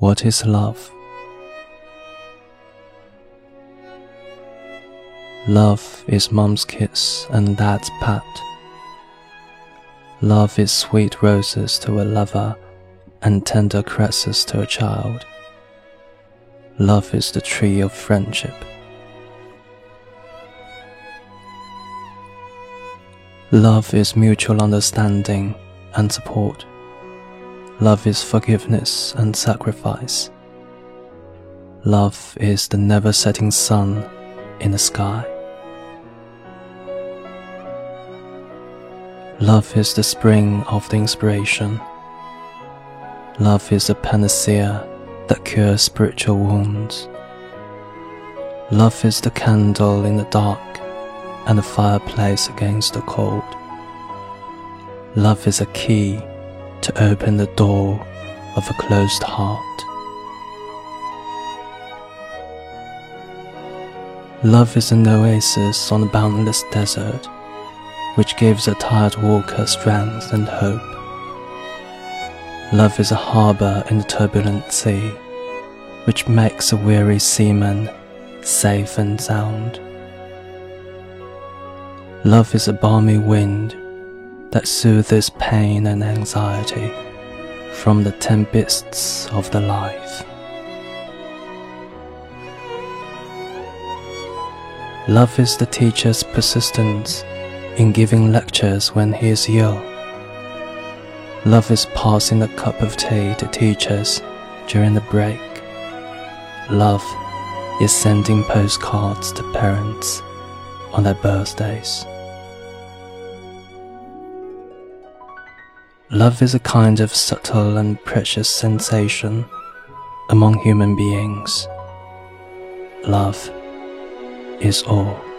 What is love? Love is mom's kiss and dad's pat. Love is sweet roses to a lover and tender caresses to a child. Love is the tree of friendship. Love is mutual understanding and support. Love is forgiveness and sacrifice. Love is the never setting sun in the sky. Love is the spring of the inspiration. Love is a panacea that cures spiritual wounds. Love is the candle in the dark and the fireplace against the cold. Love is a key to open the door of a closed heart. Love is an oasis on a boundless desert, which gives a tired walker strength and hope. Love is a harbor in the turbulent sea, which makes a weary seaman safe and sound. Love is a balmy wind that soothes pain and anxiety from the tempests of the life. Love is the teacher's persistence in giving lectures when he is ill. Love is passing a cup of tea to teachers during the break. Love is sending postcards to parents on their birthdays. Love is a kind of subtle and precious sensation among human beings. Love is all.